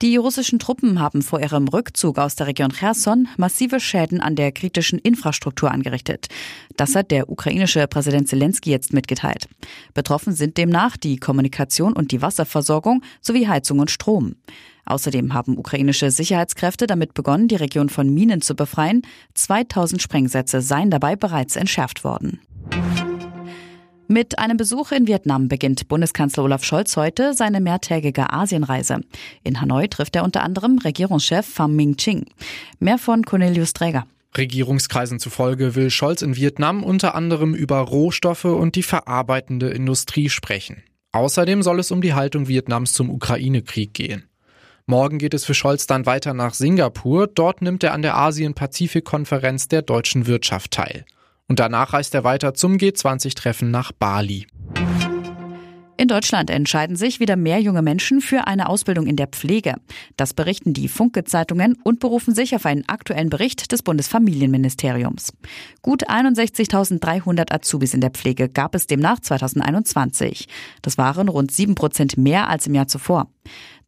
Die russischen Truppen haben vor ihrem Rückzug aus der Region Cherson massive Schäden an der kritischen Infrastruktur angerichtet. Das hat der ukrainische Präsident Zelensky jetzt mitgeteilt. Betroffen sind demnach die Kommunikation und die Wasserversorgung sowie Heizung und Strom. Außerdem haben ukrainische Sicherheitskräfte damit begonnen, die Region von Minen zu befreien. 2000 Sprengsätze seien dabei bereits entschärft worden. Mit einem Besuch in Vietnam beginnt Bundeskanzler Olaf Scholz heute seine mehrtägige Asienreise. In Hanoi trifft er unter anderem Regierungschef Pham Minh Ching. Mehr von Cornelius Träger. Regierungskreisen zufolge will Scholz in Vietnam unter anderem über Rohstoffe und die verarbeitende Industrie sprechen. Außerdem soll es um die Haltung Vietnams zum Ukraine-Krieg gehen. Morgen geht es für Scholz dann weiter nach Singapur. Dort nimmt er an der Asien-Pazifik-Konferenz der deutschen Wirtschaft teil. Und danach reist er weiter zum G20-Treffen nach Bali. In Deutschland entscheiden sich wieder mehr junge Menschen für eine Ausbildung in der Pflege. Das berichten die Funke-Zeitungen und berufen sich auf einen aktuellen Bericht des Bundesfamilienministeriums. Gut 61.300 Azubis in der Pflege gab es demnach 2021. Das waren rund sieben Prozent mehr als im Jahr zuvor.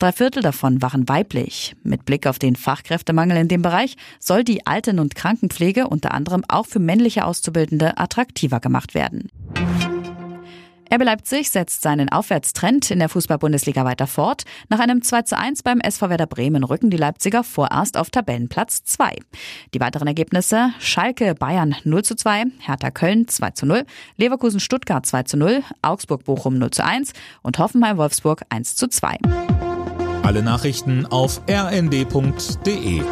Drei Viertel davon waren weiblich. Mit Blick auf den Fachkräftemangel in dem Bereich soll die Alten- und Krankenpflege unter anderem auch für männliche Auszubildende attraktiver gemacht werden. RB Leipzig setzt seinen Aufwärtstrend in der Fußball-Bundesliga weiter fort. Nach einem 2 zu 1 beim SV Werder Bremen rücken die Leipziger vorerst auf Tabellenplatz 2. Die weiteren Ergebnisse Schalke Bayern 0 zu 2, Hertha Köln 2 zu 0, Leverkusen Stuttgart 2 zu 0, Augsburg Bochum 0 zu 1 und Hoffenheim Wolfsburg 1 zu 2. Alle Nachrichten auf rnd.de